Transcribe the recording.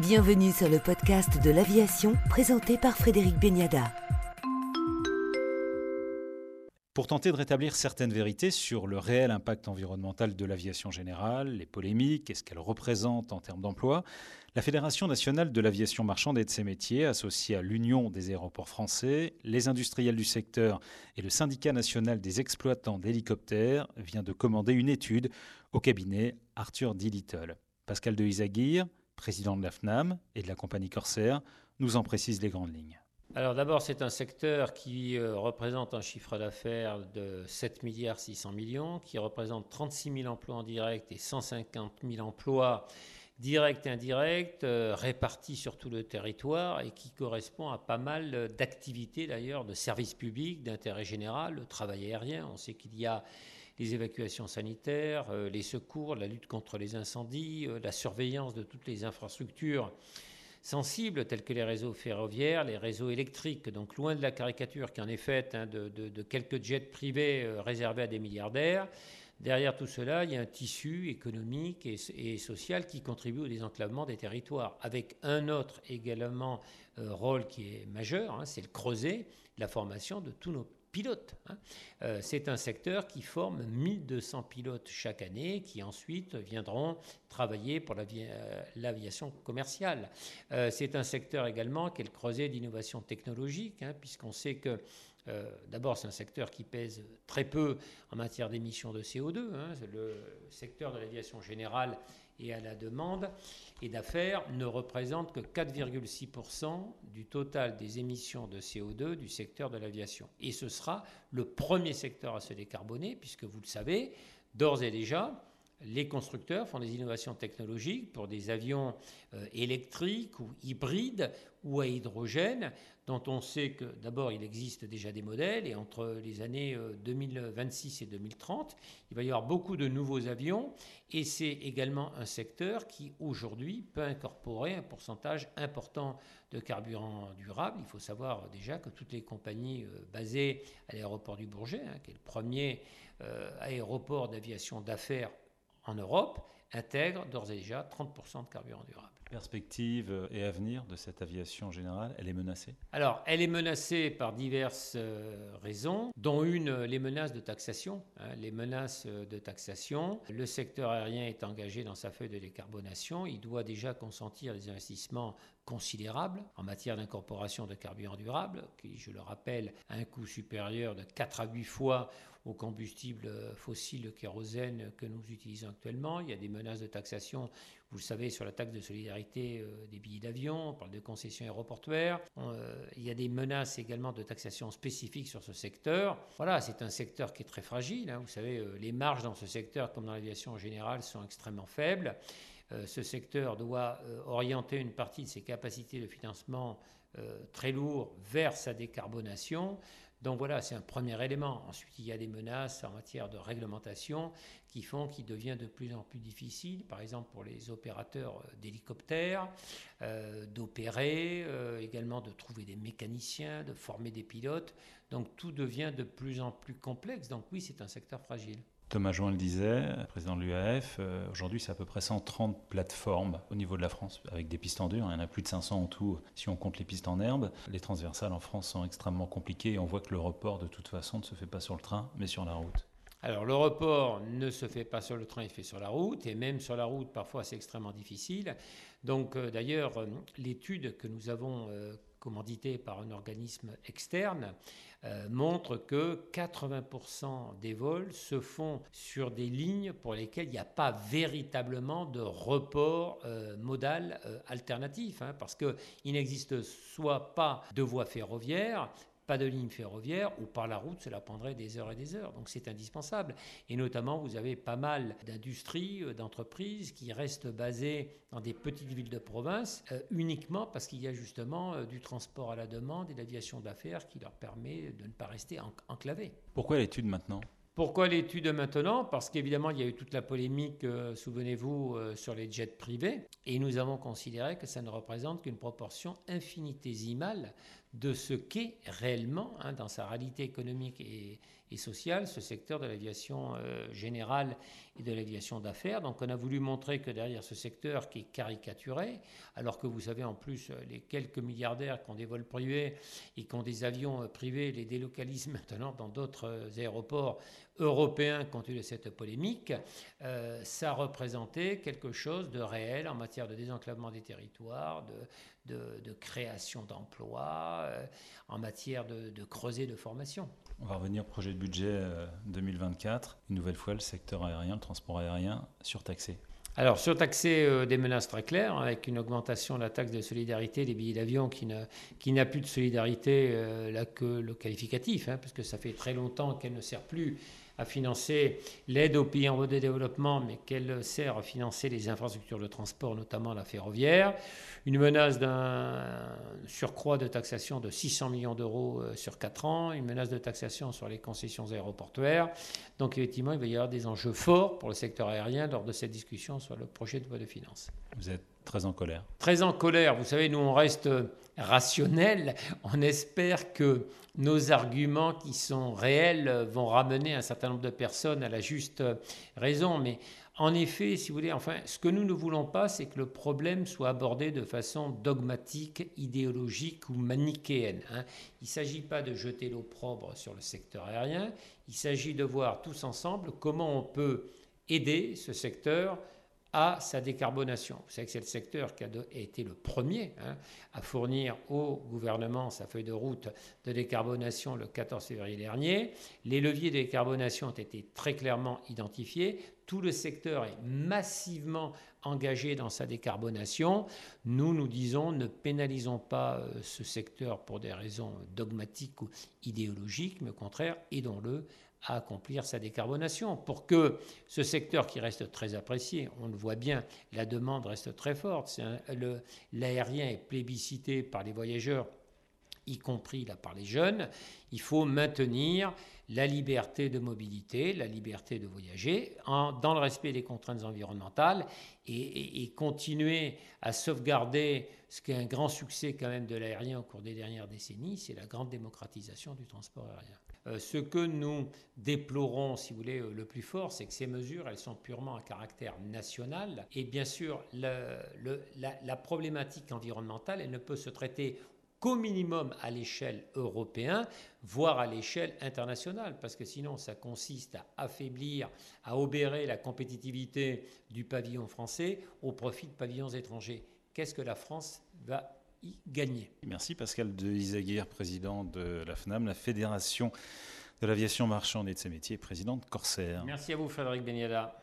Bienvenue sur le podcast de l'aviation présenté par Frédéric Beniada. Pour tenter de rétablir certaines vérités sur le réel impact environnemental de l'aviation générale, les polémiques et ce qu'elle représente en termes d'emploi, la Fédération nationale de l'aviation marchande et de ses métiers, associée à l'Union des aéroports français, les industriels du secteur et le syndicat national des exploitants d'hélicoptères, vient de commander une étude au cabinet Arthur D. Little. Pascal de Isaguirre, président de la FNAM et de la compagnie Corsair, nous en précise les grandes lignes. Alors d'abord, c'est un secteur qui euh, représente un chiffre d'affaires de 7 milliards 600 millions, qui représente 36 000 emplois en direct et 150 000 emplois directs et indirects, euh, répartis sur tout le territoire et qui correspond à pas mal d'activités d'ailleurs, de services publics, d'intérêt général, le travail aérien. On sait qu'il y a les évacuations sanitaires, euh, les secours, la lutte contre les incendies, la surveillance de toutes les infrastructures sensibles tels que les réseaux ferroviaires, les réseaux électriques. Donc loin de la caricature qui en est faite hein, de, quelques jets privés euh, réservés à des milliardaires. Derrière tout cela, il y a un tissu économique et, social qui contribue au désenclavement des territoires, avec un autre également euh, rôle qui est majeur, hein, c'est le creuset, la formation de tous nos pilotes. Hein. Euh, c'est un secteur qui forme 1200 pilotes chaque année qui ensuite viendront travailler pour euh, l'aviation commerciale. Euh, c'est un secteur également qui est le creuset d'innovation technologique, hein, puisqu'on sait que D'abord, c'est un secteur qui pèse très peu en matière d'émissions de CO2. Hein. Le secteur de l'aviation générale et à la demande et d'affaires ne représente que 4,6% du total des émissions de CO2 du secteur de l'aviation. Et ce sera le premier secteur à se décarboner, puisque vous le savez, d'ores et déjà, les constructeurs font des innovations technologiques pour des avions euh, électriques ou hybrides ou à hydrogène, dont on sait que d'abord il existe déjà des modèles et entre les années 2026 euh, et 2030, il va y avoir beaucoup de nouveaux avions et c'est également un secteur qui aujourd'hui peut incorporer un pourcentage important de carburant durable. Il faut savoir déjà que toutes les compagnies euh, basées à l'aéroport du Bourget, hein, qui est le premier aéroport d'aviation d'affaires en Europe intègre d'ores et déjà 30% de carburant durable. Perspective euh, et avenir de cette aviation générale, elle est menacée? Alors, elle est menacée par diverses euh, raisons, dont une, euh, les menaces de taxation. Hein, les menaces de taxation. Le secteur aérien est engagé dans sa feuille de décarbonation. Il doit déjà consentir des investissements considérables en matière d'incorporation de carburant durable, qui, je le rappelle, a un coût supérieur de 4 à 8 fois au combustible fossile, le kérosène que nous utilisons actuellement. Il y a des menaces de taxation, vous le savez, sur la taxe de solidarité euh, des billets d'avion, on parle de concessions aéroportuaires. Euh, il y a des menaces également de taxation spécifiques sur ce secteur. Voilà, c'est un secteur qui est très fragile. Hein. Vous savez, euh, les marges dans ce secteur, comme dans l'aviation en général, sont extrêmement faibles. ce secteur doit orienter une partie de ses capacités de financement très lourds vers sa décarbonation. Donc voilà, c'est un premier élément. Ensuite, il y a des menaces en matière de réglementation qui font qu'il devient de plus en plus difficile, par exemple pour les opérateurs euh, d'hélicoptères, euh, d'opérer, euh, également de trouver des mécaniciens, de former des pilotes. Donc tout devient de plus en plus complexe. Donc oui, c'est un secteur fragile. Thomas Join le disait, président de l'UAF, euh, aujourd'hui c'est à peu près 130 plateformes au niveau de la France avec des pistes en dur. Il y en a plus de 500 en tout si on compte les pistes en herbe. Les transversales en France sont extrêmement compliquées et on voit que le report de toute façon ne se fait pas sur le train mais sur la route. Alors le report ne se fait pas sur le train, il fait sur la route, et même sur la route, parfois c'est extrêmement difficile. Donc euh, d'ailleurs, euh, l'étude que nous avons commanditée par un organisme externe euh, montre que 80% des vols se font sur des lignes pour lesquelles il n'y a pas véritablement de report euh, modal euh, alternatif, hein, parce qu'il n'existe soit pas de voie ferroviaire, pas de ligne ferroviaire ou par la route, cela prendrait des heures et des heures. Donc c'est indispensable. Et notamment, vous avez pas mal d'industries, euh, d'entreprises qui restent basées dans des petites villes de province euh, uniquement parce qu'il y a justement euh, du transport à la demande et l'aviation d'affaires qui leur permet de ne pas rester enclavés. Pourquoi l'étude maintenant? Pourquoi l'étude maintenant? Parce qu'évidemment, il y a eu toute la polémique, souvenez-vous, sur les jets privés. Et nous avons considéré que ça ne représente qu'une proportion infinitésimale de ce qu'est réellement, hein, dans sa réalité économique et, sociale, ce secteur de l'aviation euh, générale et de l'aviation d'affaires. Donc on a voulu montrer que derrière ce secteur qui est caricaturé, alors que vous savez en plus les quelques milliardaires qui ont des vols privés et qui ont des avions euh, privés les délocalisent maintenant dans d'autres euh, aéroports européens compte tenu de cette polémique, ça représentait quelque chose de réel en matière de désenclavement des territoires, de, de, création d'emplois, euh, en matière de, de, creuset de formation. On va revenir au projet de budget 2024. Euh, Une nouvelle fois, le secteur aérien, le transport aérien, surtaxé. Alors, surtaxé euh, des menaces très claires, avec une augmentation de la taxe de solidarité des billets d'avion qui, n'a plus de solidarité là que le qualificatif, hein, parce que ça fait très longtemps qu'elle ne sert plus à financer l'aide aux pays en voie de développement, mais qu'elle sert à financer les infrastructures de transport, notamment la ferroviaire. Une menace d'un surcroît de taxation de 600 millions d'euros euh, sur 4 ans, une menace de taxation sur les concessions aéroportuaires. Donc effectivement, il va y avoir des enjeux forts pour le secteur aérien lors de cette discussion sur le projet de loi de finances. Vous êtes très en colère. Très en colère. Vous savez, nous, on reste rationnel. On espère que nos arguments qui sont réels vont ramener un certain nombre de personnes à la juste raison. Mais en effet, si vous voulez, enfin, ce que nous ne voulons pas, c'est que le problème soit abordé de façon dogmatique, idéologique ou manichéenne. Hein. Il ne s'agit pas de jeter l'opprobre sur le secteur aérien, il s'agit de voir tous ensemble comment on peut aider ce secteur à sa décarbonation. Vous savez que c'est le secteur qui a, été le premier hein, à fournir au gouvernement sa feuille de route de décarbonation le 14 février dernier. Les leviers de décarbonation ont été très clairement identifiés. Tout le secteur est massivement engagé dans sa décarbonation. Nous, nous disons, ne pénalisons pas euh, ce secteur pour des raisons dogmatiques ou idéologiques, mais au contraire, aidons-le à accomplir sa décarbonation. Pour que ce secteur qui reste très apprécié, on le voit bien, la demande reste très forte. L'aérien est plébiscité par les voyageurs, y compris là par les jeunes. Il faut maintenir la liberté de mobilité, la liberté de voyager, dans le respect des contraintes environnementales et, et, continuer à sauvegarder ce qui est un grand succès quand même de l'aérien au cours des dernières décennies, c'est la grande démocratisation du transport aérien. Euh, ce que nous déplorons, si vous voulez, euh, le plus fort, c'est que ces mesures, elles sont purement à caractère national. Et bien sûr, la, problématique environnementale, elle ne peut se traiter qu'au minimum à l'échelle européenne, voire à l'échelle internationale, parce que sinon ça consiste à affaiblir, à obérer la compétitivité du pavillon français au profit de pavillons étrangers. Qu'est-ce que la France va gagner. Merci Pascal de Isaguirre, président de la FNAM, la Fédération de l'aviation marchande et de ses métiers, président de Corsair. Merci à vous Frédéric Beniada.